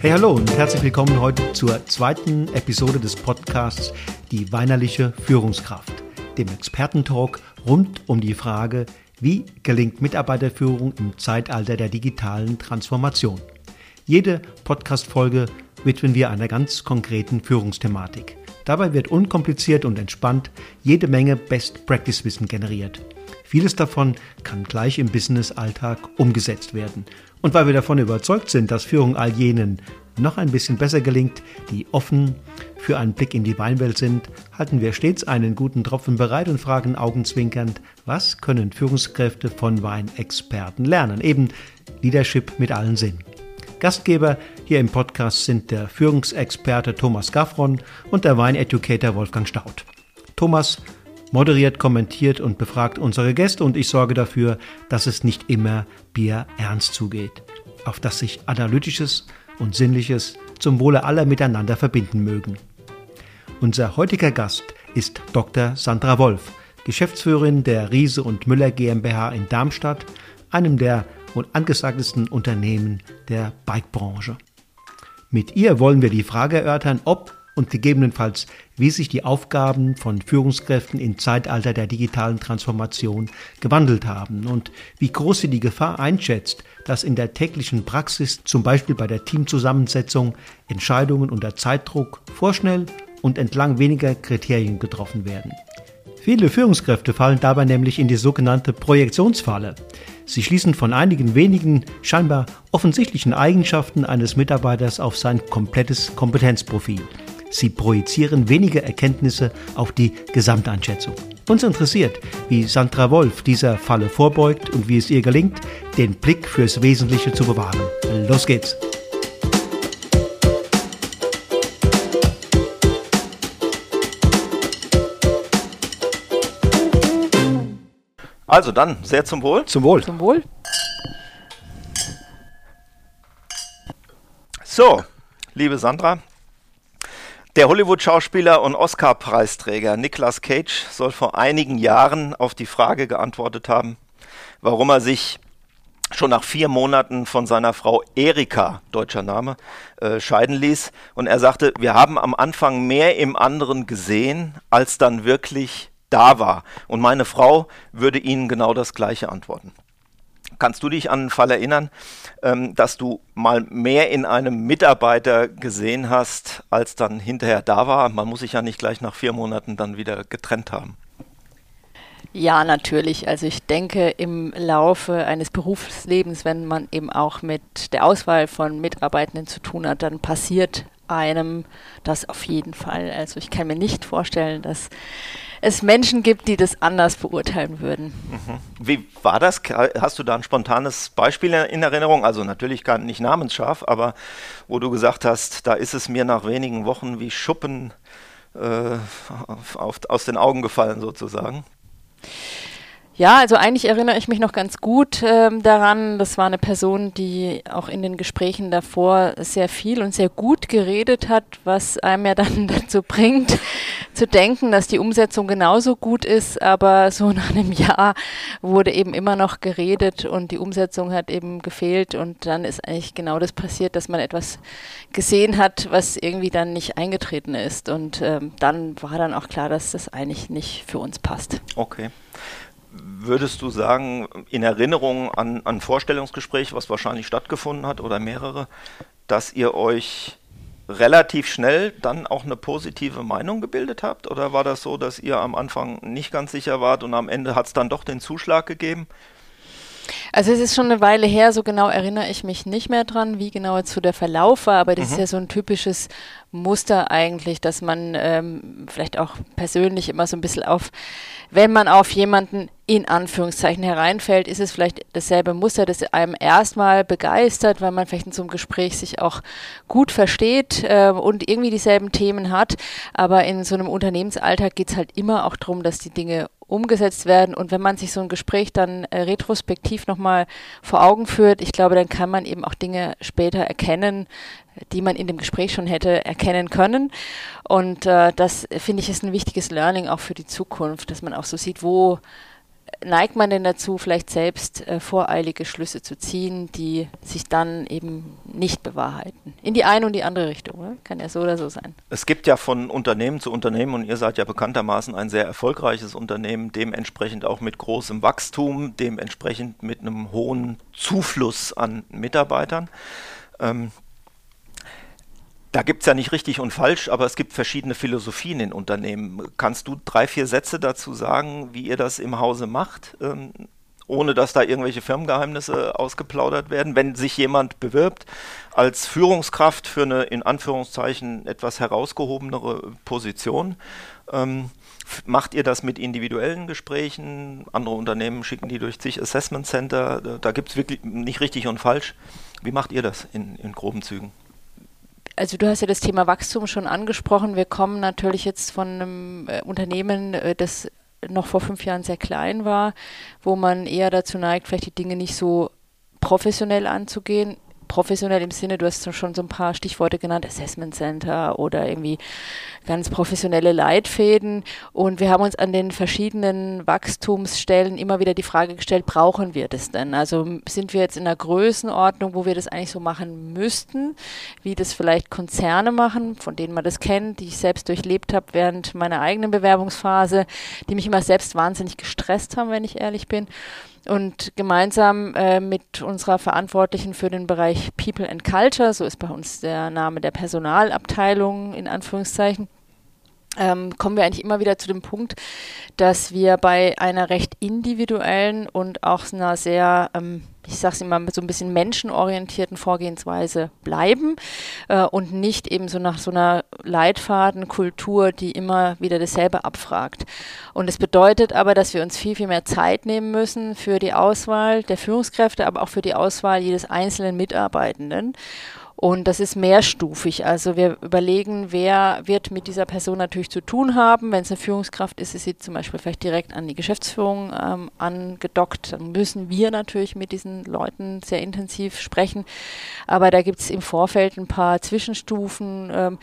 Hey, hallo und herzlich willkommen heute zur zweiten Episode des Podcasts Die weinerliche Führungskraft, dem Expertentalk rund um die Frage, wie gelingt Mitarbeiterführung im Zeitalter der digitalen Transformation. Jede Podcast-Folge widmen wir einer ganz konkreten Führungsthematik. Dabei wird unkompliziert und entspannt jede Menge Best-Practice-Wissen generiert. Vieles davon kann gleich im Business-Alltag umgesetzt werden. Und weil wir davon überzeugt sind, dass Führung all jenen noch ein bisschen besser gelingt, die offen für einen Blick in die Weinwelt sind, halten wir stets einen guten Tropfen bereit und fragen augenzwinkernd, was können Führungskräfte von Weinexperten lernen? Eben Leadership mit allen Sinn. Gastgeber hier im Podcast sind der Führungsexperte Thomas Gaffron und der Weineducator Wolfgang Staud. Thomas moderiert, kommentiert und befragt unsere Gäste und ich sorge dafür, dass es nicht immer Bier ernst zugeht, auf das sich Analytisches und Sinnliches zum Wohle aller miteinander verbinden mögen. Unser heutiger Gast ist Dr. Sandra Wolf, Geschäftsführerin der Riese und Müller GmbH in Darmstadt, einem der wohl angesagtesten Unternehmen der Bikebranche. Mit ihr wollen wir die Frage erörtern, ob und gegebenenfalls, wie sich die Aufgaben von Führungskräften im Zeitalter der digitalen Transformation gewandelt haben und wie groß sie die Gefahr einschätzt, dass in der täglichen Praxis, zum Beispiel bei der Teamzusammensetzung, Entscheidungen unter Zeitdruck vorschnell und entlang weniger Kriterien getroffen werden. Viele Führungskräfte fallen dabei nämlich in die sogenannte Projektionsfalle. Sie schließen von einigen wenigen scheinbar offensichtlichen Eigenschaften eines Mitarbeiters auf sein komplettes Kompetenzprofil. Sie projizieren weniger Erkenntnisse auf die Gesamteinschätzung. Uns interessiert, wie Sandra Wolf dieser Falle vorbeugt und wie es ihr gelingt, den Blick fürs Wesentliche zu bewahren. Los geht's! Also dann, sehr zum Wohl. Zum Wohl. Zum Wohl. So, liebe Sandra, der Hollywood-Schauspieler und Oscar-Preisträger Nicolas Cage soll vor einigen Jahren auf die Frage geantwortet haben, warum er sich schon nach vier Monaten von seiner Frau Erika, deutscher Name, äh, scheiden ließ. Und er sagte, wir haben am Anfang mehr im anderen gesehen, als dann wirklich da war. Und meine Frau würde Ihnen genau das Gleiche antworten. Kannst du dich an einen Fall erinnern, ähm, dass du mal mehr in einem Mitarbeiter gesehen hast, als dann hinterher da war? Man muss sich ja nicht gleich nach vier Monaten dann wieder getrennt haben. Ja, natürlich. Also ich denke, im Laufe eines Berufslebens, wenn man eben auch mit der Auswahl von Mitarbeitenden zu tun hat, dann passiert einem das auf jeden Fall. Also ich kann mir nicht vorstellen, dass es Menschen gibt, die das anders beurteilen würden. Mhm. Wie war das? Hast du da ein spontanes Beispiel in Erinnerung? Also natürlich gar nicht namensscharf, aber wo du gesagt hast, da ist es mir nach wenigen Wochen wie Schuppen äh, auf, aus den Augen gefallen sozusagen. Ja, also eigentlich erinnere ich mich noch ganz gut ähm, daran. Das war eine Person, die auch in den Gesprächen davor sehr viel und sehr gut geredet hat, was einem ja dann dazu bringt, zu denken, dass die Umsetzung genauso gut ist. Aber so nach einem Jahr wurde eben immer noch geredet und die Umsetzung hat eben gefehlt. Und dann ist eigentlich genau das passiert, dass man etwas gesehen hat, was irgendwie dann nicht eingetreten ist. Und ähm, dann war dann auch klar, dass das eigentlich nicht für uns passt. Okay würdest du sagen, in Erinnerung an ein Vorstellungsgespräch, was wahrscheinlich stattgefunden hat oder mehrere, dass ihr euch relativ schnell dann auch eine positive Meinung gebildet habt? Oder war das so, dass ihr am Anfang nicht ganz sicher wart und am Ende hat es dann doch den Zuschlag gegeben? Also es ist schon eine Weile her, so genau erinnere ich mich nicht mehr dran, wie genau zu der Verlauf war, aber das mhm. ist ja so ein typisches Muster eigentlich, dass man ähm, vielleicht auch persönlich immer so ein bisschen auf, wenn man auf jemanden in Anführungszeichen hereinfällt, ist es vielleicht dasselbe Muster, das einem erstmal begeistert, weil man vielleicht in so einem Gespräch sich auch gut versteht äh, und irgendwie dieselben Themen hat. Aber in so einem Unternehmensalltag geht es halt immer auch darum, dass die Dinge umgesetzt werden. Und wenn man sich so ein Gespräch dann äh, retrospektiv nochmal vor Augen führt, ich glaube, dann kann man eben auch Dinge später erkennen, die man in dem Gespräch schon hätte erkennen können. Und äh, das finde ich ist ein wichtiges Learning auch für die Zukunft, dass man auch so sieht, wo neigt man denn dazu, vielleicht selbst äh, voreilige Schlüsse zu ziehen, die sich dann eben nicht bewahrheiten? In die eine und die andere Richtung, ne? kann ja so oder so sein. Es gibt ja von Unternehmen zu Unternehmen und ihr seid ja bekanntermaßen ein sehr erfolgreiches Unternehmen, dementsprechend auch mit großem Wachstum, dementsprechend mit einem hohen Zufluss an Mitarbeitern. Ähm, da gibt es ja nicht richtig und falsch, aber es gibt verschiedene Philosophien in Unternehmen. Kannst du drei, vier Sätze dazu sagen, wie ihr das im Hause macht, ähm, ohne dass da irgendwelche Firmengeheimnisse ausgeplaudert werden? Wenn sich jemand bewirbt als Führungskraft für eine in Anführungszeichen etwas herausgehobenere Position, ähm, macht ihr das mit individuellen Gesprächen? Andere Unternehmen schicken die durch zig Assessment Center. Da, gibt es wirklich nicht richtig und falsch. Wie macht ihr das in, in groben Zügen? Also du hast ja das Thema Wachstum schon angesprochen. Wir kommen natürlich jetzt von einem äh, Unternehmen, äh, das noch vor fünf Jahren sehr klein war, wo man eher dazu neigt, vielleicht die Dinge nicht so professionell anzugehen professionell im Sinne, du hast schon so ein paar Stichworte genannt, Assessment Center oder irgendwie ganz professionelle Leitfäden. Und wir haben uns an den verschiedenen Wachstumsstellen immer wieder die Frage gestellt, brauchen wir das denn? Also sind wir jetzt in einer Größenordnung, wo wir das eigentlich so machen müssten, wie das vielleicht Konzerne machen, von denen man das kennt, die ich selbst durchlebt habe während meiner eigenen Bewerbungsphase, die mich immer selbst wahnsinnig gestresst haben, wenn ich ehrlich bin. Und gemeinsam äh, mit unserer Verantwortlichen für den Bereich People and Culture, so ist bei uns der Name der Personalabteilung in Anführungszeichen, ähm, kommen wir eigentlich immer wieder zu dem Punkt, dass wir bei einer recht individuellen und auch einer sehr, ähm, ich sage es immer, so ein bisschen menschenorientierten Vorgehensweise bleiben äh, und nicht eben so nach so einer Leitfadenkultur, die immer wieder dasselbe abfragt. Und das bedeutet aber, dass wir uns viel, viel mehr Zeit nehmen müssen für die Auswahl der Führungskräfte, aber auch für die Auswahl jedes einzelnen Mitarbeitenden. Und das ist mehrstufig. Also wir überlegen, wer wird mit dieser Person natürlich zu tun haben. Wenn es eine Führungskraft ist, ist sie zum Beispiel vielleicht direkt an die Geschäftsführung ähm, angedockt. Dann müssen wir natürlich mit diesen Leuten sehr intensiv sprechen. Aber da gibt es im Vorfeld ein paar Zwischenstufen. Ähm,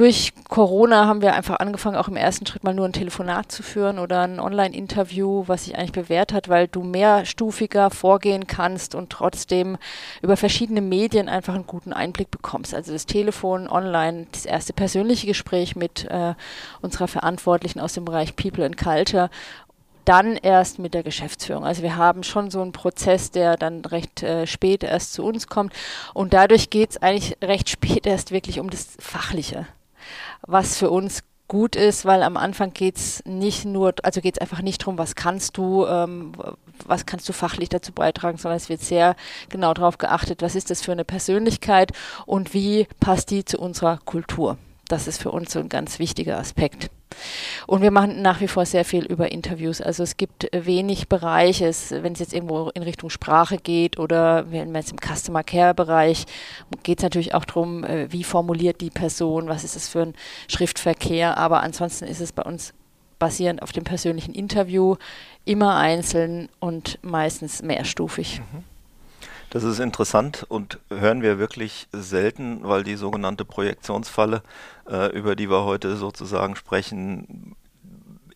durch Corona haben wir einfach angefangen, auch im ersten Schritt mal nur ein Telefonat zu führen oder ein Online-Interview, was sich eigentlich bewährt hat, weil du mehrstufiger vorgehen kannst und trotzdem über verschiedene Medien einfach einen guten Einblick bekommst. Also das Telefon, online, das erste persönliche Gespräch mit äh, unserer Verantwortlichen aus dem Bereich People and Culture dann erst mit der Geschäftsführung. Also wir haben schon so einen Prozess, der dann recht äh, spät erst zu uns kommt. Und dadurch geht es eigentlich recht spät erst wirklich um das Fachliche was für uns gut ist, weil am Anfang geht es nicht nur, also geht es einfach nicht darum, was kannst du, ähm, was kannst du fachlich dazu beitragen, sondern es wird sehr genau darauf geachtet, was ist das für eine Persönlichkeit und wie passt die zu unserer Kultur. Das ist für uns so ein ganz wichtiger Aspekt. Und wir machen nach wie vor sehr viel über Interviews. Also es gibt wenig Bereiche, wenn es jetzt irgendwo in Richtung Sprache geht oder wenn man jetzt im Customer Care Bereich geht es natürlich auch darum, äh, wie formuliert die Person, was ist es für ein Schriftverkehr. Aber ansonsten ist es bei uns basierend auf dem persönlichen Interview immer einzeln und meistens mehrstufig. Mhm. Das ist interessant und hören wir wirklich selten, weil die sogenannte Projektionsfalle, äh, über die wir heute sozusagen sprechen,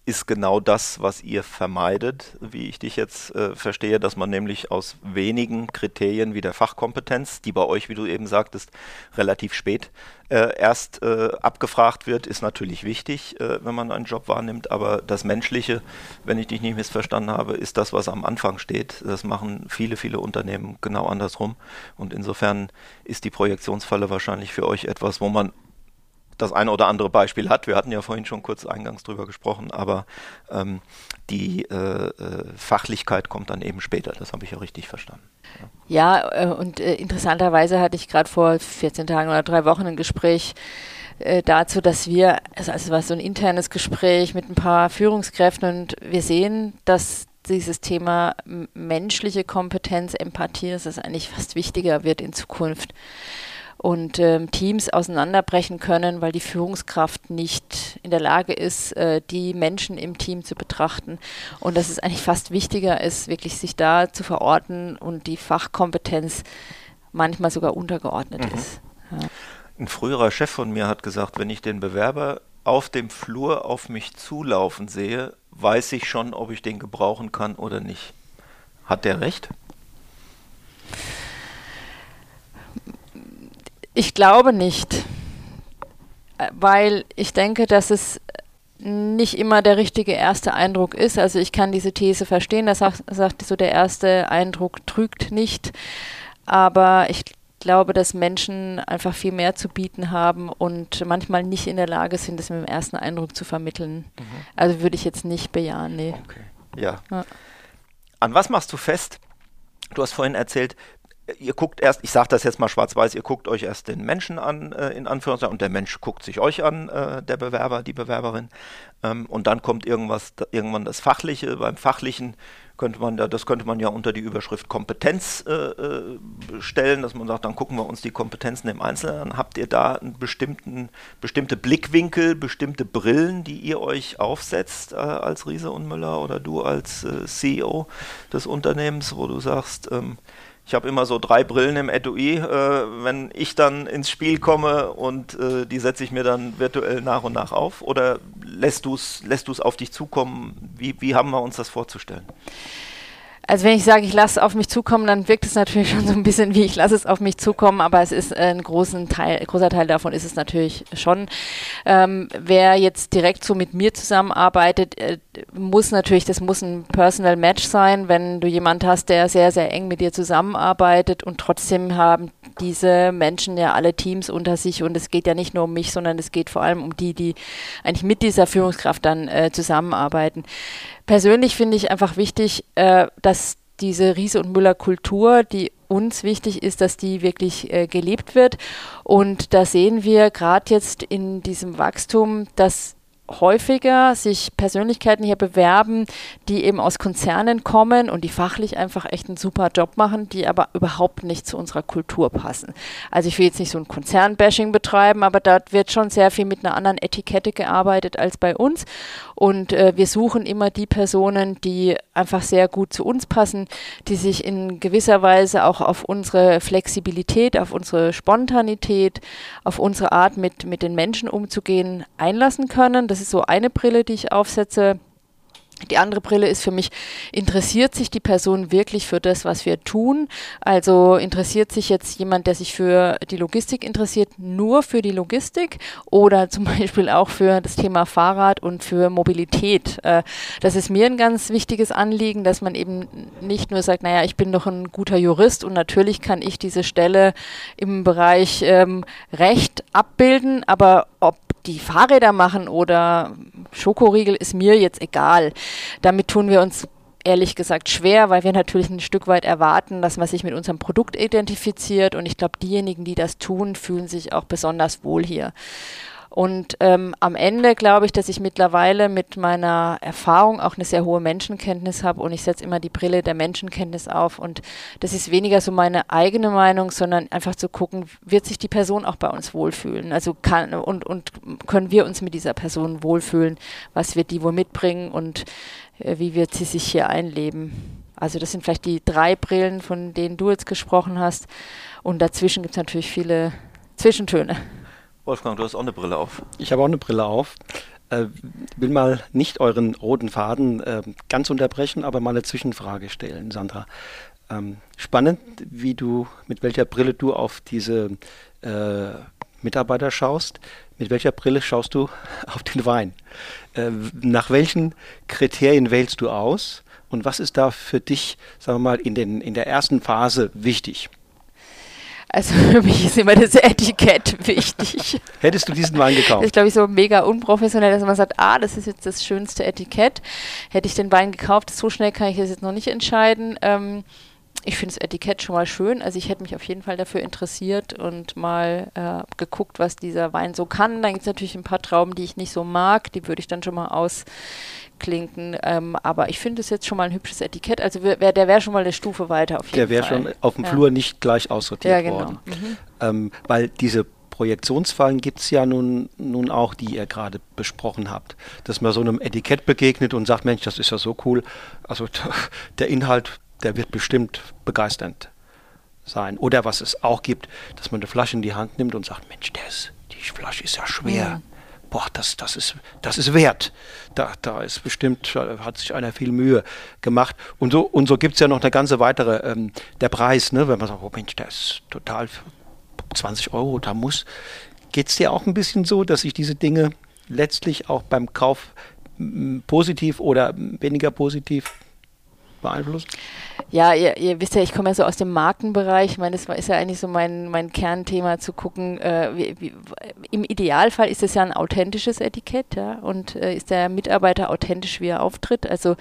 ist genau das, was ihr vermeidet, wie ich dich jetzt äh, verstehe, dass man nämlich aus wenigen Kriterien wie der Fachkompetenz, die bei euch, wie du eben sagtest, relativ spät äh, erst äh, abgefragt wird, ist natürlich wichtig, äh, wenn man einen Job wahrnimmt, aber das Menschliche, wenn ich dich nicht missverstanden habe, ist das, was am Anfang steht. Das machen viele, viele Unternehmen genau andersrum und insofern ist die Projektionsfalle wahrscheinlich für euch etwas, wo man das eine oder andere Beispiel hat. Wir hatten ja vorhin schon kurz eingangs drüber gesprochen, aber ähm, die äh, äh, Fachlichkeit kommt dann eben später. Das habe ich ja richtig verstanden. Ja, ja äh, und äh, interessanterweise hatte ich gerade vor 14 Tagen oder drei Wochen ein Gespräch äh, dazu, dass wir, also, es war so ein internes Gespräch mit ein paar Führungskräften und wir sehen, dass dieses Thema menschliche Kompetenz, Empathie, dass es eigentlich fast wichtiger wird in Zukunft und ähm, Teams auseinanderbrechen können, weil die Führungskraft nicht in der Lage ist, äh, die Menschen im Team zu betrachten. Und dass es eigentlich fast wichtiger ist, wirklich sich da zu verorten und die Fachkompetenz manchmal sogar untergeordnet mhm. ist. Ja. Ein früherer Chef von mir hat gesagt, wenn ich den Bewerber auf dem Flur auf mich zulaufen sehe, weiß ich schon, ob ich den gebrauchen kann oder nicht. Hat der recht? Ich glaube nicht, weil ich denke, dass es nicht immer der richtige erste Eindruck ist. Also ich kann diese These verstehen, da sagt, sagt so, der erste Eindruck trügt nicht. Aber ich glaube, dass Menschen einfach viel mehr zu bieten haben und manchmal nicht in der Lage sind, das mit dem ersten Eindruck zu vermitteln. Mhm. Also würde ich jetzt nicht bejahen, nee. Okay. Ja. ja. An was machst du fest? Du hast vorhin erzählt, ihr guckt erst, ich sage das jetzt mal schwarz-weiß, ihr guckt euch erst den Menschen an, äh, in Anführungszeichen, und der Mensch guckt sich euch an, äh, der Bewerber, die Bewerberin. Ähm, und dann kommt irgendwas, da, irgendwann das Fachliche. Beim Fachlichen könnte man ja, das könnte man ja unter die Überschrift Kompetenz äh, äh, stellen, dass man sagt, dann gucken wir uns die Kompetenzen im Einzelnen an. Habt ihr da einen bestimmten, bestimmte Blickwinkel, bestimmte Brillen, die ihr euch aufsetzt äh, als Riese und Müller oder du als äh, CEO des Unternehmens, wo du sagst, ähm, ich habe immer so drei Brillen im Etui, äh, wenn ich dann ins Spiel komme und äh, die setze ich mir dann virtuell nach und nach auf? Oder lässt du es lässt auf dich zukommen? Wie, wie haben wir uns das vorzustellen? Also wenn ich sage, ich lasse es auf mich zukommen, dann wirkt es natürlich schon so ein bisschen wie ich lasse es auf mich zukommen, aber es ist ein großen Teil, großer Teil davon ist es natürlich schon. Ähm, wer jetzt direkt so mit mir zusammenarbeitet, äh, muss natürlich, das muss ein Personal Match sein, wenn du jemand hast, der sehr, sehr eng mit dir zusammenarbeitet und trotzdem haben diese Menschen ja alle Teams unter sich und es geht ja nicht nur um mich, sondern es geht vor allem um die, die eigentlich mit dieser Führungskraft dann äh, zusammenarbeiten. Persönlich finde ich einfach wichtig, äh, dass diese Riese und Müller Kultur, die uns wichtig ist, dass die wirklich äh, gelebt wird. Und da sehen wir gerade jetzt in diesem Wachstum, dass häufiger sich Persönlichkeiten hier bewerben, die eben aus Konzernen kommen und die fachlich einfach echt einen super Job machen, die aber überhaupt nicht zu unserer Kultur passen. Also ich will jetzt nicht so ein Konzernbashing betreiben, aber da wird schon sehr viel mit einer anderen Etikette gearbeitet als bei uns. Und äh, wir suchen immer die Personen, die einfach sehr gut zu uns passen, die sich in gewisser Weise auch auf unsere Flexibilität, auf unsere Spontanität, auf unsere Art mit, mit den Menschen umzugehen einlassen können. Das ist so eine Brille, die ich aufsetze. Die andere Brille ist für mich, interessiert sich die Person wirklich für das, was wir tun? Also interessiert sich jetzt jemand, der sich für die Logistik interessiert, nur für die Logistik oder zum Beispiel auch für das Thema Fahrrad und für Mobilität? Äh, das ist mir ein ganz wichtiges Anliegen, dass man eben nicht nur sagt, naja, ich bin doch ein guter Jurist und natürlich kann ich diese Stelle im Bereich ähm, Recht abbilden, aber ob die Fahrräder machen oder Schokoriegel ist mir jetzt egal. Damit tun wir uns ehrlich gesagt schwer, weil wir natürlich ein Stück weit erwarten, dass man sich mit unserem Produkt identifiziert und ich glaube, diejenigen, die das tun, fühlen sich auch besonders wohl hier. Und ähm, am Ende glaube ich, dass ich mittlerweile mit meiner Erfahrung auch eine sehr hohe Menschenkenntnis habe und ich setze immer die Brille der Menschenkenntnis auf. Und das ist weniger so meine eigene Meinung, sondern einfach zu gucken, wird sich die Person auch bei uns wohlfühlen? Also kann und, und können wir uns mit dieser Person wohlfühlen, was wird die wohl mitbringen und äh, wie wird sie sich hier einleben? Also das sind vielleicht die drei Brillen, von denen du jetzt gesprochen hast. Und dazwischen gibt es natürlich viele Zwischentöne. Wolfgang, du hast auch eine Brille auf. Ich habe auch eine Brille auf. Äh, will mal nicht euren roten Faden äh, ganz unterbrechen, aber mal eine Zwischenfrage stellen, Sandra. Ähm, spannend, wie du, mit welcher Brille du auf diese äh, Mitarbeiter schaust. Mit welcher Brille schaust du auf den Wein? Äh, nach welchen Kriterien wählst du aus? Und was ist da für dich, sagen wir mal, in, den, in der ersten Phase wichtig? Also für mich ist immer das Etikett wichtig. Hättest du diesen Wein gekauft? Das ist, glaube ich, so mega unprofessionell, dass man sagt, ah, das ist jetzt das schönste Etikett. Hätte ich den Wein gekauft, so schnell kann ich das jetzt noch nicht entscheiden. Ähm, ich finde das Etikett schon mal schön. Also ich hätte mich auf jeden Fall dafür interessiert und mal äh, geguckt, was dieser Wein so kann. Dann gibt es natürlich ein paar Trauben, die ich nicht so mag. Die würde ich dann schon mal aus Klinken. Ähm, aber ich finde es jetzt schon mal ein hübsches Etikett. Also wär, der wäre schon mal eine Stufe weiter auf jeden der Fall. Der wäre schon auf dem ja. Flur nicht gleich aussortiert ja, genau. worden. Mhm. Ähm, weil diese Projektionsfallen gibt es ja nun, nun auch, die ihr gerade besprochen habt. Dass man so einem Etikett begegnet und sagt, Mensch, das ist ja so cool. Also der Inhalt, der wird bestimmt begeisternd sein. Oder was es auch gibt, dass man eine Flasche in die Hand nimmt und sagt, Mensch, ist, die Flasche ist ja schwer. Mhm boah, das, das, ist, das ist wert. Da, da ist bestimmt, hat sich einer viel Mühe gemacht. Und so, und so gibt es ja noch eine ganze weitere, ähm, der Preis, ne? wenn man sagt, oh Mensch, der ist total 20 Euro, da muss. Geht es dir auch ein bisschen so, dass sich diese Dinge letztlich auch beim Kauf positiv oder weniger positiv beeinflussen? Ja, ihr, ihr, wisst ja, ich komme ja so aus dem Markenbereich. Ich meine, das ist ja eigentlich so mein, mein Kernthema zu gucken. Äh, wie, wie, Im Idealfall ist es ja ein authentisches Etikett, ja, und äh, ist der Mitarbeiter authentisch, wie er auftritt. Also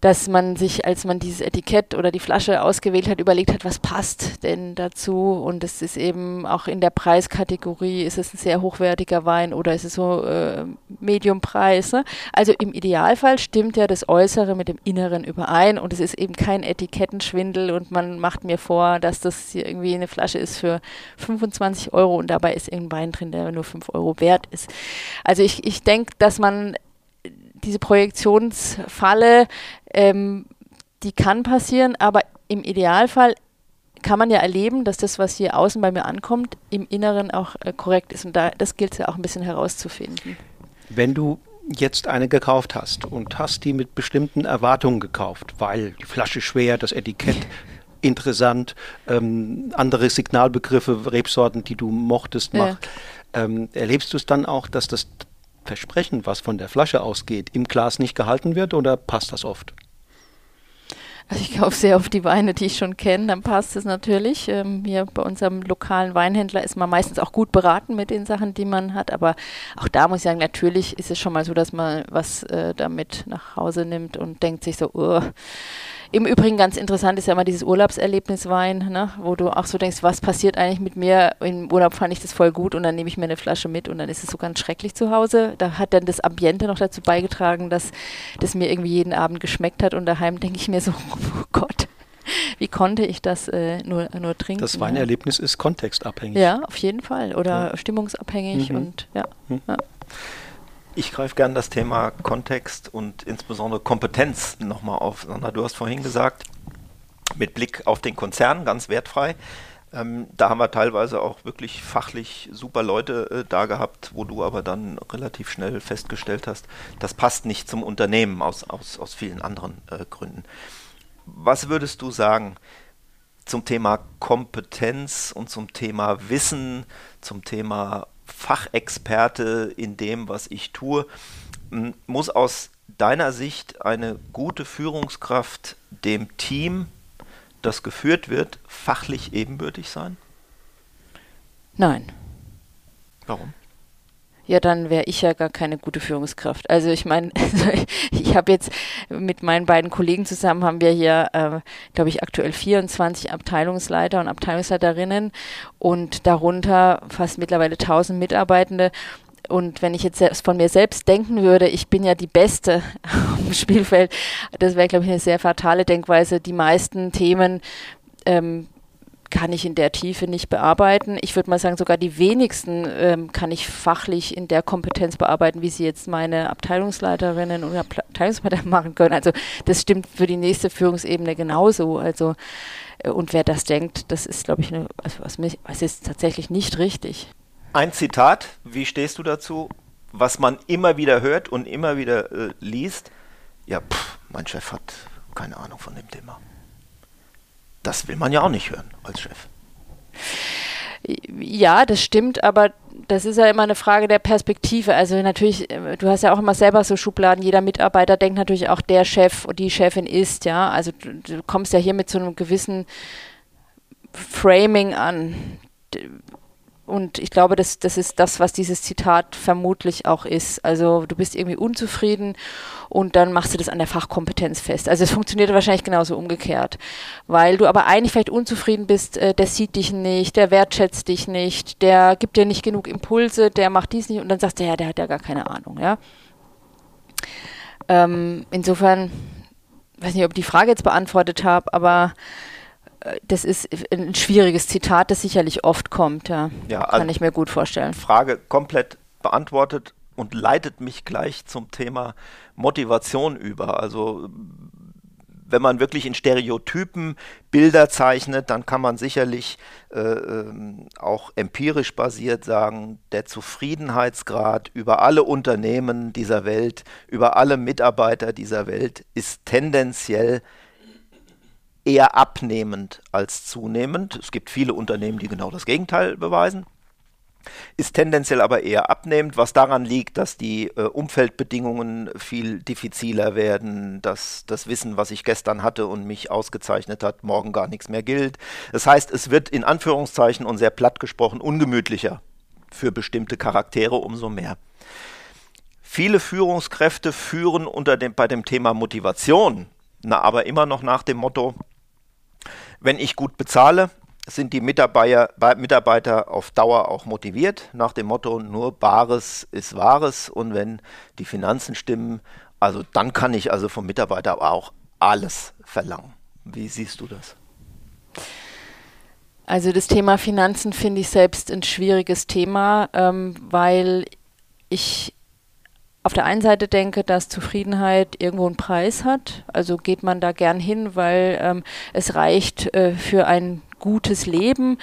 dass man sich, als man dieses Etikett oder die Flasche ausgewählt hat, überlegt hat, was passt denn dazu? Und es ist eben auch in der Preiskategorie, ist es ein sehr hochwertiger Wein oder ist es so äh, Mediumpreis? Ne? Also im Idealfall stimmt ja das Äußere mit dem Inneren überein und es ist eben kein Etikettenschwindel und man macht mir vor, dass das hier irgendwie eine Flasche ist für 25 Euro und dabei ist irgendein Wein drin, der nur 5 Euro wert ist. Also ich, ich denke, dass man diese Projektionsfalle, ähm, die kann passieren, aber im Idealfall kann man ja erleben, dass das, was hier außen bei mir ankommt, im Inneren auch äh, korrekt ist. Und da, das gilt es ja auch ein bisschen herauszufinden. Wenn du jetzt eine gekauft hast und hast die mit bestimmten Erwartungen gekauft, weil die Flasche schwer, das Etikett interessant, ähm, andere Signalbegriffe, Rebsorten, die du mochtest, macht, ja. ähm, erlebst du es dann auch, dass das Versprechen, was von der Flasche ausgeht, im Glas nicht gehalten wird oder passt das oft? Also ich kaufe sehr oft die Weine, die ich schon kenne, dann passt es natürlich. Ähm, hier bei unserem lokalen Weinhändler ist man meistens auch gut beraten mit den Sachen, die man hat. Aber auch da muss ich sagen, natürlich ist es schon mal so, dass man was äh, damit nach Hause nimmt und denkt sich so, oh, im Übrigen ganz interessant ist ja immer dieses Urlaubserlebniswein, ne? wo du auch so denkst, was passiert eigentlich mit mir? Im Urlaub fand ich das voll gut und dann nehme ich mir eine Flasche mit und dann ist es so ganz schrecklich zu Hause. Da hat dann das Ambiente noch dazu beigetragen, dass das mir irgendwie jeden Abend geschmeckt hat und daheim denke ich mir so, oh Gott, wie konnte ich das äh, nur, nur trinken? Das Weinerlebnis ja. ist kontextabhängig. Ja, auf jeden Fall. Oder ja. stimmungsabhängig mhm. und ja. Mhm. ja. Ich greife gerne das Thema Kontext und insbesondere Kompetenz nochmal auf. Sandra, du hast vorhin gesagt, mit Blick auf den Konzern, ganz wertfrei. Ähm, da haben wir teilweise auch wirklich fachlich super Leute äh, da gehabt, wo du aber dann relativ schnell festgestellt hast, das passt nicht zum Unternehmen aus, aus, aus vielen anderen äh, Gründen. Was würdest du sagen zum Thema Kompetenz und zum Thema Wissen, zum Thema Fachexperte in dem, was ich tue. Muss aus deiner Sicht eine gute Führungskraft dem Team, das geführt wird, fachlich ebenbürtig sein? Nein. Warum? Ja, dann wäre ich ja gar keine gute Führungskraft. Also ich meine, ich habe jetzt mit meinen beiden Kollegen zusammen haben wir hier, äh, glaube ich, aktuell 24 Abteilungsleiter und Abteilungsleiterinnen und darunter fast mittlerweile 1000 Mitarbeitende. Und wenn ich jetzt selbst von mir selbst denken würde, ich bin ja die Beste am Spielfeld, das wäre, glaube ich, eine sehr fatale Denkweise. Die meisten Themen ähm, kann ich in der Tiefe nicht bearbeiten. Ich würde mal sagen, sogar die wenigsten ähm, kann ich fachlich in der Kompetenz bearbeiten, wie sie jetzt meine Abteilungsleiterinnen oder Abteilungsleiter machen können. Also das stimmt für die nächste Führungsebene genauso. Also äh, und wer das denkt, das ist, glaube ich, eine, also was, mich, was ist tatsächlich nicht richtig. Ein Zitat, wie stehst du dazu, was man immer wieder hört und immer wieder äh, liest? Ja, pff, mein Chef hat keine Ahnung von dem Thema. Das will man ja auch nicht hören als Chef. Ja, das stimmt, aber das ist ja immer eine Frage der Perspektive. Also natürlich, äh, du hast ja auch immer selber so Schubladen. Jeder Mitarbeiter denkt natürlich auch, der Chef und die Chefin ist, ja. Also du, du kommst ja hier mit so einem gewissen Framing an. Und ich glaube, das, das ist das, was dieses Zitat vermutlich auch ist. Also du bist irgendwie unzufrieden und dann machst du das an der Fachkompetenz fest. Also es funktioniert wahrscheinlich genauso umgekehrt. Weil du aber eigentlich vielleicht unzufrieden bist, äh, der sieht dich nicht, der wertschätzt dich nicht, der gibt dir nicht genug Impulse, der macht dies nicht und dann sagst du, ja, der hat ja gar keine Ahnung, ja. Ähm, insofern, weiß nicht, ob ich die Frage jetzt beantwortet habe, aber das ist ein schwieriges Zitat, das sicherlich oft kommt, ja. ja Kann also ich mir gut vorstellen. Frage komplett beantwortet und leitet mich gleich zum Thema Motivation über. Also wenn man wirklich in Stereotypen Bilder zeichnet, dann kann man sicherlich äh, ähm, auch empirisch basiert sagen, der Zufriedenheitsgrad über alle Unternehmen dieser Welt, über alle Mitarbeiter dieser Welt ist tendenziell eher abnehmend als zunehmend. Es gibt viele Unternehmen, die genau das Gegenteil beweisen ist tendenziell aber eher abnehmend, was daran liegt, dass die äh, Umfeldbedingungen viel diffiziler werden, dass das Wissen, was ich gestern hatte und mich ausgezeichnet hat, morgen gar nichts mehr gilt. Das heißt, es wird in Anführungszeichen und sehr platt gesprochen ungemütlicher für bestimmte Charaktere umso mehr. Viele Führungskräfte führen unter dem, bei dem Thema Motivation, na, aber immer noch nach dem Motto, wenn ich gut bezahle, sind die Mitarbeiter, Mitarbeiter auf Dauer auch motiviert, nach dem Motto, nur Bares ist Wahres und wenn die Finanzen stimmen, also dann kann ich also vom Mitarbeiter auch alles verlangen. Wie siehst du das? Also das Thema Finanzen finde ich selbst ein schwieriges Thema, ähm, weil ich auf der einen Seite denke, dass Zufriedenheit irgendwo einen Preis hat. Also geht man da gern hin, weil ähm, es reicht äh, für ein gutes Leben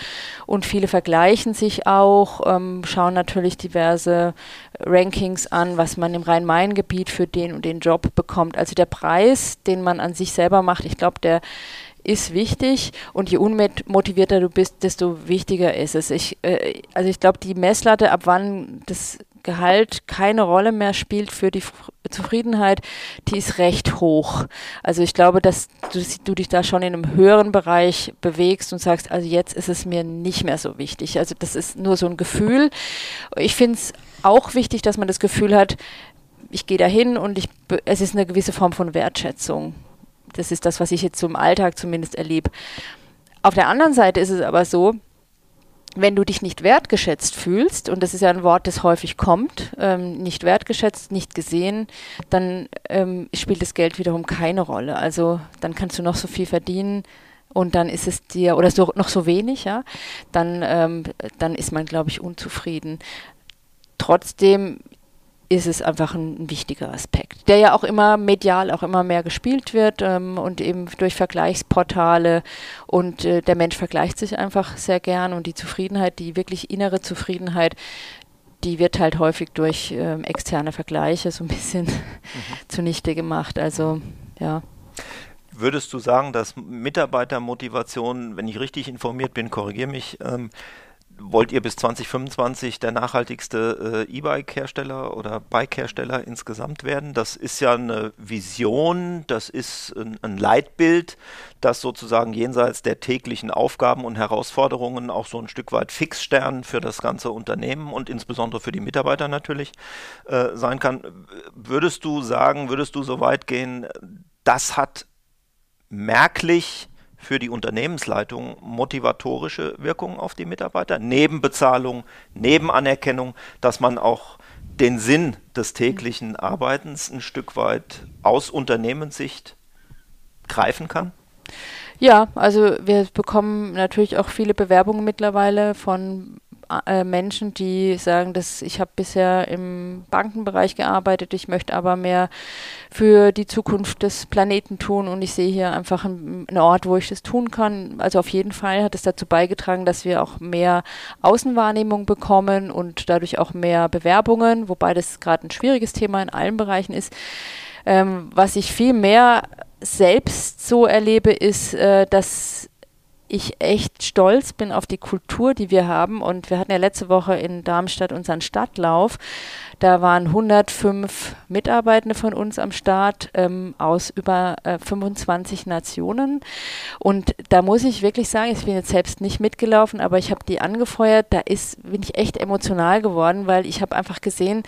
und viele vergleichen sich auch, ähm, schauen natürlich diverse Rankings an, was man im Rhein-Main-Gebiet für den und den Job bekommt. Also der Preis, den man an sich selber macht, ich glaube, der ist wichtig und je unmotivierter du bist, desto wichtiger ist es. Ich, äh, also ich glaube, die Messlatte, ab wann das Gehalt keine Rolle mehr spielt für die Zufriedenheit, die ist recht hoch. Also ich glaube, dass du, du, dich da schon in einem höheren Bereich bewegst und sagst, also jetzt ist es mir nicht mehr so wichtig. Also das ist nur so ein Gefühl. Ich finde es auch wichtig, dass man das Gefühl hat, ich gehe dahin und ich, es ist eine gewisse Form von Wertschätzung. Das ist das, was ich jetzt im Alltag zumindest erlebe. Auf der anderen Seite ist es aber so, wenn du dich nicht wertgeschätzt fühlst, und das ist ja ein Wort, das häufig kommt, ähm, nicht wertgeschätzt, nicht gesehen, dann ähm, spielt das Geld wiederum keine Rolle. Also dann kannst du noch so viel verdienen und dann ist es dir, oder so, noch so wenig, ja, dann, ähm, dann ist man, glaube ich, unzufrieden. Trotzdem ist es einfach ein, ein, wichtiger Aspekt, der ja auch immer medial auch immer mehr gespielt wird ähm, und eben durch Vergleichsportale und äh, der Mensch vergleicht sich einfach sehr gern und die Zufriedenheit, die wirklich innere Zufriedenheit, die wird halt häufig durch ähm, externe Vergleiche so ein bisschen mhm. zunichte gemacht. Also ja. Würdest du sagen, dass Mitarbeitermotivation, wenn ich richtig informiert bin, korrigiere mich, ähm, wollt ihr bis 2025 der nachhaltigste äh, E-Bike-Hersteller oder Bike-Hersteller insgesamt werden? Das ist ja eine Vision, das ist ein, ein, Leitbild, das sozusagen jenseits der täglichen Aufgaben und Herausforderungen auch so ein Stück weit Fixstern für das ganze Unternehmen und insbesondere für die Mitarbeiter natürlich äh, sein kann. Würdest du sagen, würdest du so weit gehen, das hat merklich für die Unternehmensleitung motivatorische Wirkung auf die Mitarbeiter, neben Bezahlung, neben Anerkennung, dass man auch den Sinn des täglichen Arbeitens ein Stück weit aus Unternehmenssicht greifen kann? Ja, also wir bekommen natürlich auch viele Bewerbungen mittlerweile von äh, Menschen, die sagen, dass ich habe bisher im Bankenbereich gearbeitet, ich möchte aber mehr für die Zukunft des Planeten tun und ich sehe hier einfach einen, Ort, wo ich das tun kann. Also auf jeden Fall hat es dazu beigetragen, dass wir auch mehr Außenwahrnehmung bekommen und dadurch auch mehr Bewerbungen, wobei das gerade ein schwieriges Thema in allen Bereichen ist. Ähm, was ich viel mehr selbst so erlebe, ist, äh, dass ich echt stolz bin auf die Kultur, die wir haben. Und wir hatten ja letzte Woche in Darmstadt unseren Stadtlauf. Da waren 105 Mitarbeitende von uns am Start ähm, aus über äh, 25 Nationen. Und da muss ich wirklich sagen, ich bin jetzt selbst nicht mitgelaufen, aber ich habe die angefeuert. Da ist, bin ich echt emotional geworden, weil ich habe einfach gesehen,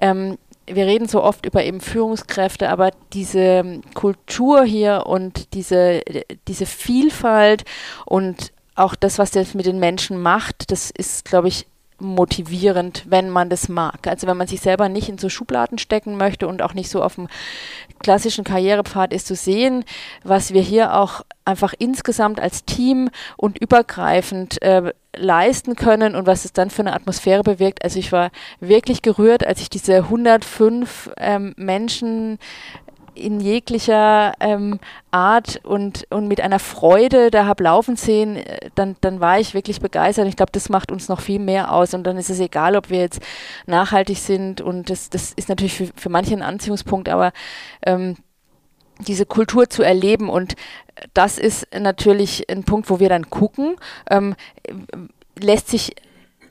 ähm, wir reden so oft über eben Führungskräfte, aber diese Kultur hier und diese, diese Vielfalt und auch das, was das mit den Menschen macht, das ist, glaube ich, motivierend, wenn man das mag. Also wenn man sich selber nicht in so Schubladen stecken möchte und auch nicht so auf dem klassischen Karrierepfad ist zu sehen, was wir hier auch einfach insgesamt als Team und übergreifend äh, leisten können und was es dann für eine Atmosphäre bewirkt. Also ich war wirklich gerührt, als ich diese 105 ähm, Menschen in jeglicher ähm, Art und, und mit einer Freude da habe laufen sehen, äh, dann, dann war ich wirklich begeistert. Ich glaube, das macht uns noch viel mehr aus. Und dann ist es egal, ob wir jetzt nachhaltig sind. Und das, das ist natürlich für, für manche ein Anziehungspunkt, aber ähm, diese Kultur zu erleben. Und das ist natürlich ein Punkt, wo wir dann gucken, ähm, lässt sich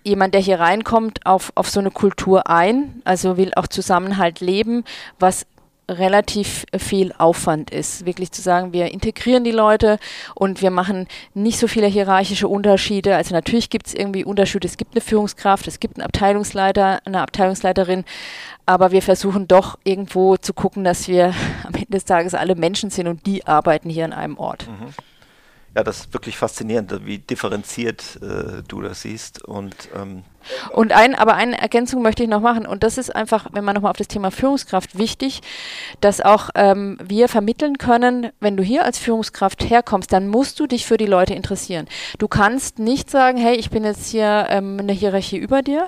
jemand, der hier reinkommt, auf, auf so eine Kultur ein, also will auch Zusammenhalt leben, was relativ viel Aufwand ist. Wirklich zu sagen, wir integrieren die Leute und wir machen nicht so viele hierarchische Unterschiede. Also natürlich gibt es irgendwie Unterschiede. Es gibt eine Führungskraft, es gibt einen Abteilungsleiter, eine Abteilungsleiterin, aber wir versuchen doch irgendwo zu gucken, dass wir am Ende des Tages alle Menschen sind und die arbeiten hier an einem Ort. Mhm. Ja, das ist wirklich faszinierend, wie differenziert äh, du das siehst. Und, ähm und ein, aber eine Ergänzung möchte ich noch machen. Und das ist einfach, wenn man nochmal auf das Thema Führungskraft wichtig, dass auch ähm, wir vermitteln können, wenn du hier als Führungskraft herkommst, dann musst du dich für die Leute interessieren. Du kannst nicht sagen, hey, ich bin jetzt hier ähm, eine Hierarchie über dir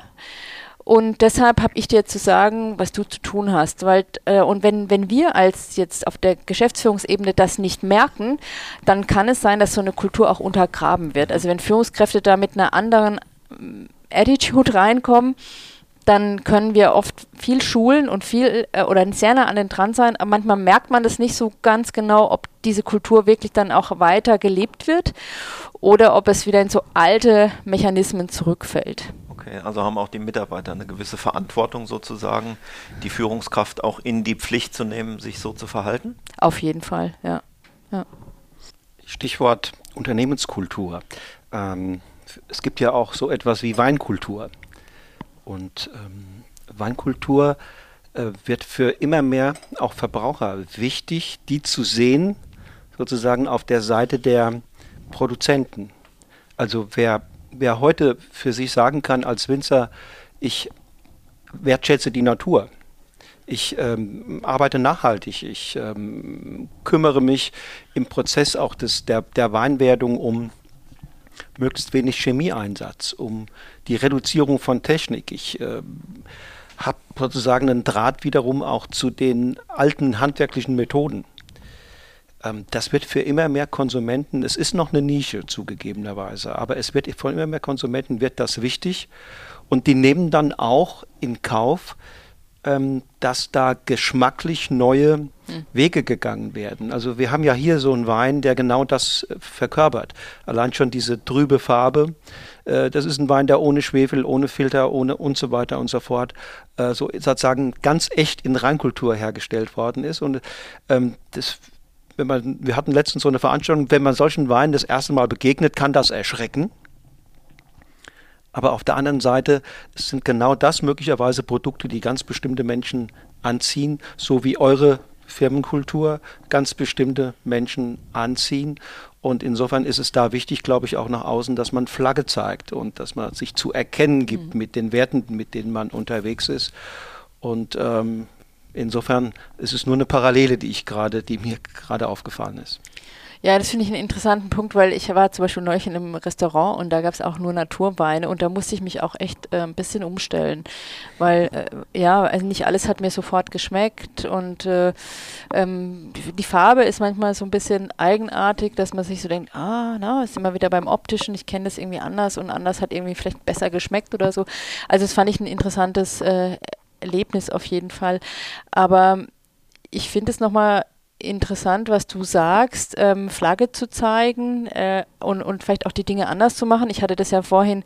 und deshalb habe ich dir zu sagen, was du zu tun hast. Weil, äh, und wenn, wenn wir als jetzt auf der Geschäftsführungsebene das nicht merken, dann kann es sein, dass so eine Kultur auch untergraben wird. Also wenn Führungskräfte da mit einer anderen ähm, Attitude reinkommen, dann können wir oft viel schulen und viel äh, oder sehr nah an den dran sein, aber manchmal merkt man das nicht so ganz genau, ob diese Kultur wirklich dann auch weiter gelebt wird oder ob es wieder in so alte Mechanismen zurückfällt. Okay, also haben auch die Mitarbeiter eine gewisse Verantwortung sozusagen, die Führungskraft auch in die Pflicht zu nehmen, sich so zu verhalten? Auf jeden Fall, ja. ja. Stichwort Unternehmenskultur. Ähm, es gibt ja auch so etwas wie Weinkultur. Und ähm, Weinkultur äh, wird für immer mehr auch Verbraucher wichtig, die zu sehen, sozusagen auf der Seite der Produzenten. Also wer wer heute für sich sagen kann als Winzer, ich wertschätze die Natur, ich ähm, arbeite nachhaltig, ich ähm, kümmere mich im Prozess auch des, der, der Weinwerdung um möglichst wenig Chemieeinsatz, um die Reduzierung von Technik. Ich äh, habe sozusagen einen Draht wiederum auch zu den alten handwerklichen Methoden. Ähm, das wird für immer mehr Konsumenten, es ist noch eine Nische zugegebenerweise, aber es wird von immer mehr Konsumenten wird das wichtig und die nehmen dann auch in Kauf, ähm, dass da geschmacklich neue hm. Wege gegangen werden. Also wir haben ja hier so einen Wein, der genau das äh, verkörpert. Allein schon diese trübe Farbe. Äh, das ist ein Wein, der ohne Schwefel, ohne Filter, ohne und so weiter und so fort, äh, so sozusagen ganz echt in Reinkultur hergestellt worden ist. Und ähm, das wenn man, wir hatten letztens so eine Veranstaltung, wenn man solchen Weinen das erste Mal begegnet, kann das erschrecken. Aber auf der anderen Seite sind genau das möglicherweise Produkte, die ganz bestimmte Menschen anziehen, so wie eure Firmenkultur ganz bestimmte Menschen anziehen. Und insofern ist es da wichtig, glaube ich, auch nach außen, dass man Flagge zeigt und dass man sich zu erkennen gibt mhm. mit den Werten, mit denen man unterwegs ist. Und ähm, insofern ist es nur eine Parallele, die ich gerade, die mir gerade aufgefallen ist. Ja, das finde ich einen interessanten Punkt, weil ich war zum Beispiel neulich in einem Restaurant und da gab es auch nur Naturweine und da musste ich mich auch echt äh, ein bisschen umstellen, weil äh, ja, also nicht alles hat mir sofort geschmeckt und äh, ähm, die Farbe ist manchmal so ein bisschen eigenartig, dass man sich so denkt, ah, na, ist immer wieder beim optischen, ich kenne das irgendwie anders und anders hat irgendwie vielleicht besser geschmeckt oder so. Also das fand ich ein interessantes äh, Erlebnis auf jeden Fall. Aber ich finde es nochmal interessant, was du sagst, ähm, Flagge zu zeigen äh, und, und vielleicht auch die Dinge anders zu machen. Ich hatte das ja vorhin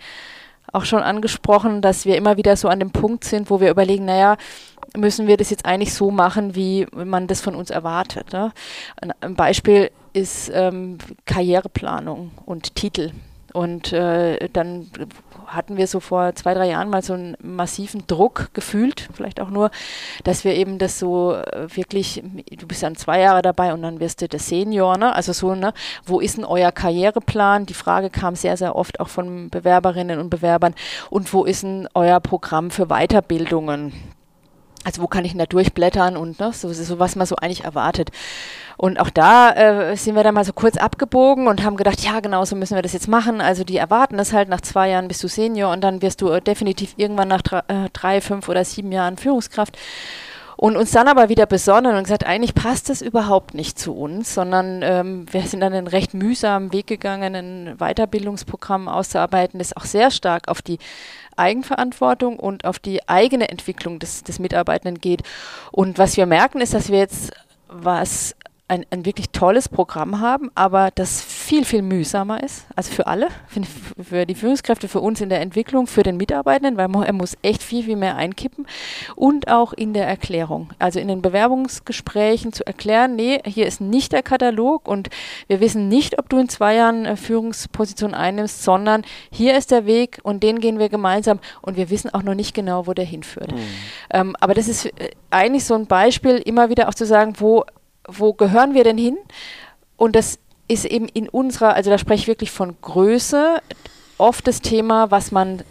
auch schon angesprochen, dass wir immer wieder so an dem Punkt sind, wo wir überlegen, naja, müssen wir das jetzt eigentlich so machen, wie man das von uns erwartet. Ne? Ein, Beispiel ist ähm, Karriereplanung und Titel. Und äh, dann hatten wir so vor zwei, drei Jahren mal so einen massiven Druck gefühlt, vielleicht auch nur, dass wir eben das so äh, wirklich, du bist dann zwei Jahre dabei und dann wirst du der Senior, ne? Also so, ne, wo ist denn euer Karriereplan? Die Frage kam sehr, sehr oft auch von Bewerberinnen und Bewerbern. Und wo ist denn euer Programm für Weiterbildungen? Also wo kann ich denn da durchblättern und ne, so, so was man so eigentlich erwartet. Und auch da äh, sind wir dann mal so kurz abgebogen und haben gedacht, ja, genau so müssen wir das jetzt machen. Also die erwarten das halt, nach zwei Jahren bist du Senior und dann wirst du äh, definitiv irgendwann nach drei, äh, drei, fünf oder sieben Jahren Führungskraft. Und uns dann aber wieder besonnen und gesagt, eigentlich passt das überhaupt nicht zu uns, sondern ähm, wir sind dann einen recht mühsamen Weg gegangen, ein Weiterbildungsprogramm auszuarbeiten, das auch sehr stark auf die Eigenverantwortung und auf die eigene Entwicklung des, des Mitarbeitenden geht. Und was wir merken, ist, dass wir jetzt was ein, ein wirklich tolles Programm haben, aber das viel, viel mühsamer ist, also für alle, für, für, die Führungskräfte, für uns in der Entwicklung, für den Mitarbeitenden, weil man, er muss echt viel, viel mehr einkippen und auch in der Erklärung, also in den Bewerbungsgesprächen zu erklären, nee, hier ist nicht der Katalog und wir wissen nicht, ob du in zwei Jahren äh, Führungsposition einnimmst, sondern hier ist der Weg und den gehen wir gemeinsam und wir wissen auch noch nicht genau, wo der hinführt. Mhm. Ähm, aber das ist äh, eigentlich so ein Beispiel, immer wieder auch zu sagen, wo wo gehören wir denn hin? Und das ist eben in unserer, also da spreche ich wirklich von Größe, oft das Thema, was man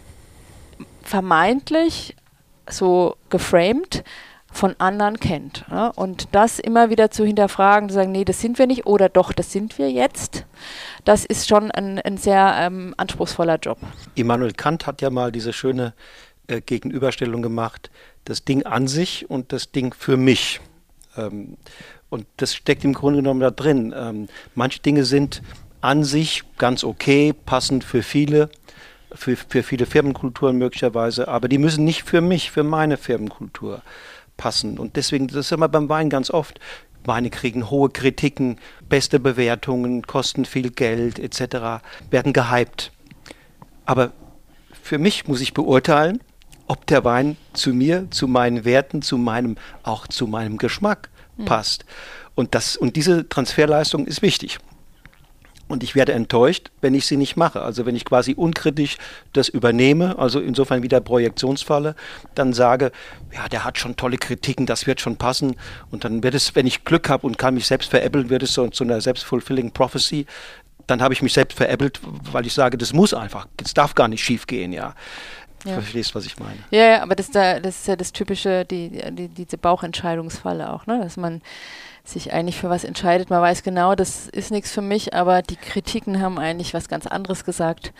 vermeintlich so geframed von anderen kennt. Ja? Und das immer wieder zu hinterfragen, zu sagen, nee, das sind wir nicht oder doch, das sind wir jetzt, das ist schon ein, ein sehr ähm, anspruchsvoller Job. Immanuel Kant hat ja mal diese schöne äh, Gegenüberstellung gemacht, das Ding an sich und das Ding für mich. Ähm, und das steckt im Grunde genommen da drin. Ähm, manche Dinge sind an sich ganz okay, passend für viele, für, für viele Firmenkulturen möglicherweise, aber die müssen nicht für mich, für meine Firmenkultur passen. Und deswegen, das ist immer beim Wein ganz oft. Weine kriegen hohe Kritiken, beste Bewertungen, kosten viel Geld etc., werden gehypt. Aber für mich muss ich beurteilen, ob der Wein zu mir, zu meinen Werten, zu meinem, auch zu meinem Geschmack hm. passt. Und, das, und diese Transferleistung ist wichtig. Und ich werde enttäuscht, wenn ich sie nicht mache. Also wenn ich quasi unkritisch das übernehme, also insofern wieder Projektionsfalle, dann sage, ja, der hat schon tolle Kritiken, das wird schon passen. Und dann wird es, wenn ich Glück habe und kann mich selbst veräppeln, wird es so zu einer selbstfulfilling prophecy. Dann habe ich mich selbst veräppelt, weil ich sage, das muss einfach, das darf gar nicht schief gehen, ja. Ja. Verstehst, was ich meine? Ja, ja aber das, da, das ist ja das typische, die, die, diese Bauchentscheidungsfalle auch, ne? dass man sich eigentlich für was entscheidet. Man weiß genau, das ist nichts für mich, aber die Kritiken haben eigentlich was ganz anderes gesagt.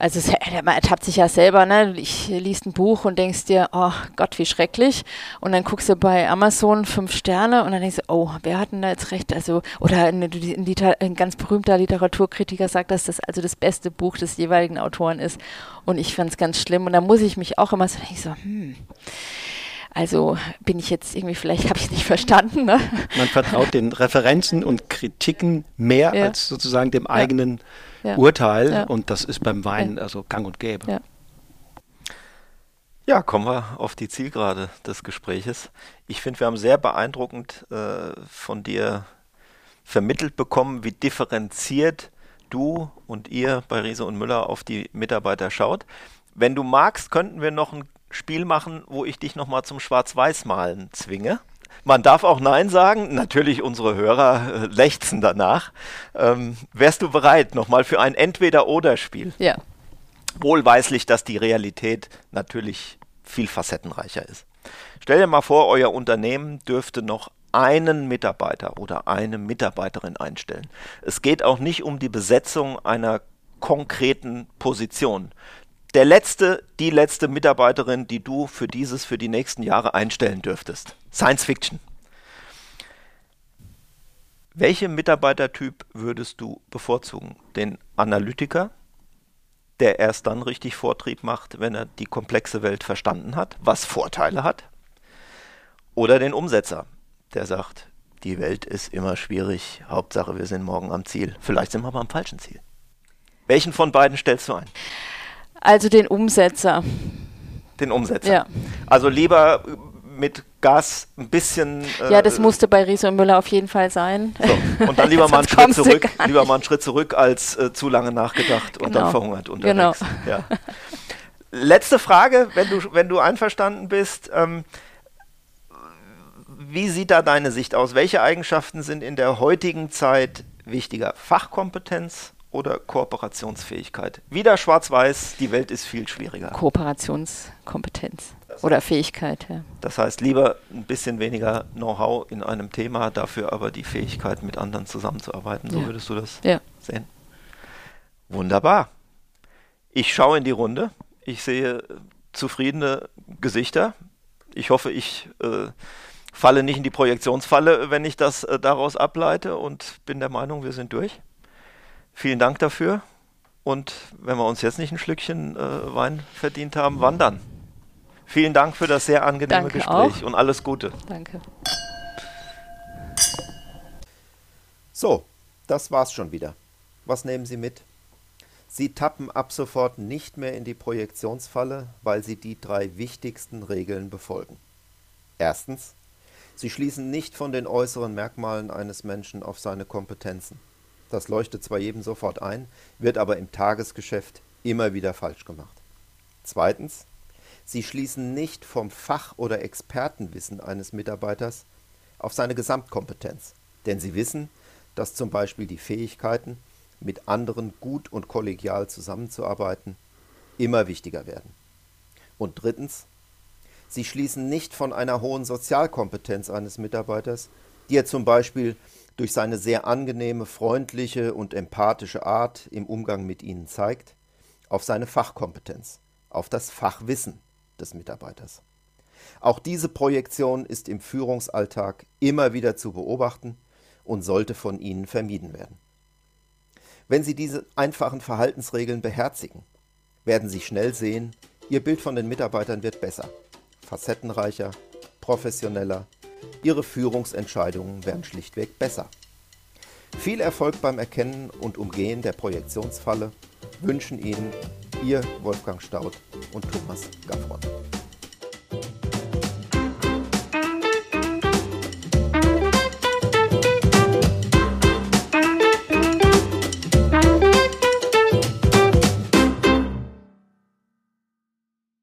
Also es, man ertappt sich ja selber, ne? Ich liest ein Buch und denkst dir, oh Gott, wie schrecklich. Und dann guckst du bei Amazon fünf Sterne und dann denkst du, oh, wer hat denn da jetzt recht? Also, oder ein, ein, ein ganz berühmter Literaturkritiker sagt, dass das also das beste Buch des jeweiligen Autoren ist. Und ich fand es ganz schlimm. Und da muss ich mich auch immer so, ich so, hm. Also bin ich jetzt irgendwie, vielleicht habe ich es nicht verstanden. Ne? Man vertraut den Referenzen und Kritiken mehr ja. als sozusagen dem eigenen ja. Urteil ja. und das ist beim Wein also gang und gäbe. Ja. ja. kommen wir auf die Zielgerade des Gespräches. Ich finde, wir haben sehr beeindruckend äh, von dir vermittelt bekommen, wie differenziert du und ihr bei Riese und Müller auf die Mitarbeiter schaut. Wenn du magst, könnten wir noch ein Spiel machen, wo ich dich nochmal zum Schwarz-Weiß-Malen zwinge. Man darf auch Nein sagen. Natürlich, unsere Hörer äh, lechzen danach. Ähm, wärst du bereit nochmal für ein Entweder-Oder-Spiel? Ja. Wohlweislich, dass die Realität natürlich viel facettenreicher ist. Stell dir mal vor, euer Unternehmen dürfte noch einen Mitarbeiter oder eine Mitarbeiterin einstellen. Es geht auch nicht um die Besetzung einer konkreten Position. Der letzte, die letzte Mitarbeiterin, die du für dieses, für die nächsten Jahre einstellen dürftest. Science Fiction. Welchen Mitarbeitertyp würdest du bevorzugen? Den Analytiker, der erst dann richtig Vortrieb macht, wenn er die komplexe Welt verstanden hat, was Vorteile hat? Oder den Umsetzer, der sagt, die Welt ist immer schwierig, Hauptsache wir sind morgen am Ziel. Vielleicht sind wir aber am falschen Ziel. Welchen von beiden stellst du ein? Also den Umsetzer. Den Umsetzer. Ja. Also lieber mit Gas ein bisschen. Äh, ja, das musste bei Riese und Müller auf jeden Fall sein. So. Und dann lieber mal einen Schritt zurück, lieber mal einen Schritt zurück, als äh, zu lange nachgedacht genau. und dann genau. verhungert unterwegs. Genau. Ja. Letzte Frage, wenn du, wenn du einverstanden bist. Ähm, wie sieht da deine Sicht aus? Welche Eigenschaften sind in der heutigen Zeit wichtiger? Fachkompetenz oder Kooperationsfähigkeit? Wieder schwarz-weiß, die Welt ist viel schwieriger. Kooperationskompetenz oder Fähigkeit, ja. Das heißt, lieber ein bisschen weniger Know-how in einem Thema, dafür aber die Fähigkeit, mit anderen zusammenzuarbeiten. So ja. würdest du das ja. sehen? Wunderbar. Ich schaue in die Runde. Ich sehe zufriedene Gesichter. ich hoffe, ich äh, falle nicht in die Projektionsfalle, wenn ich das äh, daraus ableite und bin der Meinung, wir sind durch. Vielen Dank dafür. Und wenn wir uns jetzt nicht ein Schlückchen äh, Wein verdient haben, wann dann? Vielen Dank für das sehr angenehme Danke Gespräch auch. und alles Gute. Danke. So, das war's schon wieder. Was nehmen Sie mit? Sie tappen ab sofort nicht mehr in die Projektionsfalle, weil Sie die drei wichtigsten Regeln befolgen. Erstens, Sie schließen nicht von den äußeren Merkmalen eines Menschen auf seine Kompetenzen. Das leuchtet zwar jedem sofort ein, wird aber im Tagesgeschäft immer wieder falsch gemacht. Zweitens, Sie schließen nicht vom Fach- oder Expertenwissen eines Mitarbeiters auf seine Gesamtkompetenz, denn Sie wissen, dass zum Beispiel die Fähigkeiten, mit anderen gut und kollegial zusammenzuarbeiten, immer wichtiger werden. Und drittens, Sie schließen nicht von einer hohen Sozialkompetenz eines Mitarbeiters, die er zum Beispiel durch seine sehr angenehme, freundliche und empathische Art im Umgang mit Ihnen zeigt, auf seine Fachkompetenz, auf das Fachwissen des Mitarbeiters. Auch diese Projektion ist im Führungsalltag immer wieder zu beobachten und sollte von Ihnen vermieden werden. Wenn Sie diese einfachen Verhaltensregeln beherzigen, werden Sie schnell sehen, Ihr Bild von den Mitarbeitern wird besser, facettenreicher, professioneller, Ihre Führungsentscheidungen werden schlichtweg besser. Viel Erfolg beim Erkennen und Umgehen der Projektionsfalle wünschen Ihnen Ihr Wolfgang Staudt und Thomas Gaffron.